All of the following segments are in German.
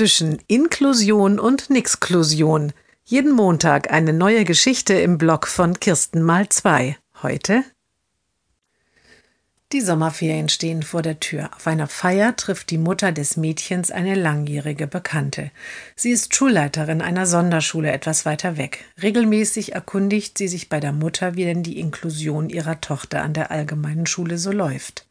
zwischen Inklusion und Nixklusion. Jeden Montag eine neue Geschichte im Blog von Kirsten mal zwei. Heute die Sommerferien stehen vor der Tür. Auf einer Feier trifft die Mutter des Mädchens eine langjährige Bekannte. Sie ist Schulleiterin einer Sonderschule etwas weiter weg. Regelmäßig erkundigt sie sich bei der Mutter, wie denn die Inklusion ihrer Tochter an der allgemeinen Schule so läuft.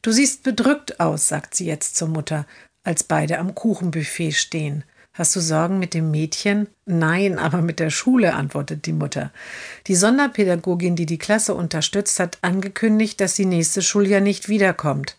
Du siehst bedrückt aus, sagt sie jetzt zur Mutter, als beide am Kuchenbuffet stehen. Hast du Sorgen mit dem Mädchen? Nein, aber mit der Schule, antwortet die Mutter. Die Sonderpädagogin, die die Klasse unterstützt, hat angekündigt, dass sie nächste Schuljahr nicht wiederkommt.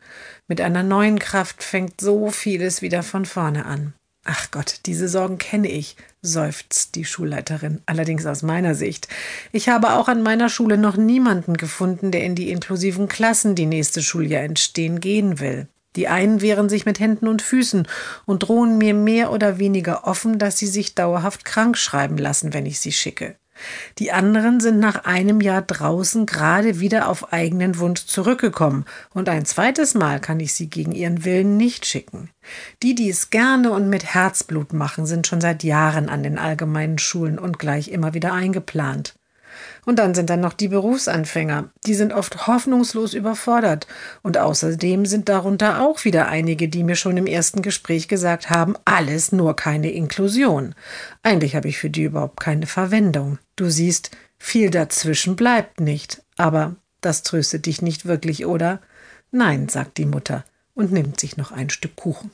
Mit einer neuen Kraft fängt so vieles wieder von vorne an. Ach Gott, diese Sorgen kenne ich, seufzt die Schulleiterin, allerdings aus meiner Sicht. Ich habe auch an meiner Schule noch niemanden gefunden, der in die inklusiven Klassen, die nächste Schuljahr entstehen, gehen will. Die einen wehren sich mit Händen und Füßen und drohen mir mehr oder weniger offen, dass sie sich dauerhaft krank schreiben lassen, wenn ich sie schicke. Die anderen sind nach einem Jahr draußen gerade wieder auf eigenen Wunsch zurückgekommen, und ein zweites Mal kann ich sie gegen ihren Willen nicht schicken. Die, die es gerne und mit Herzblut machen, sind schon seit Jahren an den allgemeinen Schulen und gleich immer wieder eingeplant. Und dann sind dann noch die Berufsanfänger. Die sind oft hoffnungslos überfordert. Und außerdem sind darunter auch wieder einige, die mir schon im ersten Gespräch gesagt haben, alles nur keine Inklusion. Eigentlich habe ich für die überhaupt keine Verwendung. Du siehst, viel dazwischen bleibt nicht. Aber das tröstet dich nicht wirklich, oder? Nein, sagt die Mutter und nimmt sich noch ein Stück Kuchen.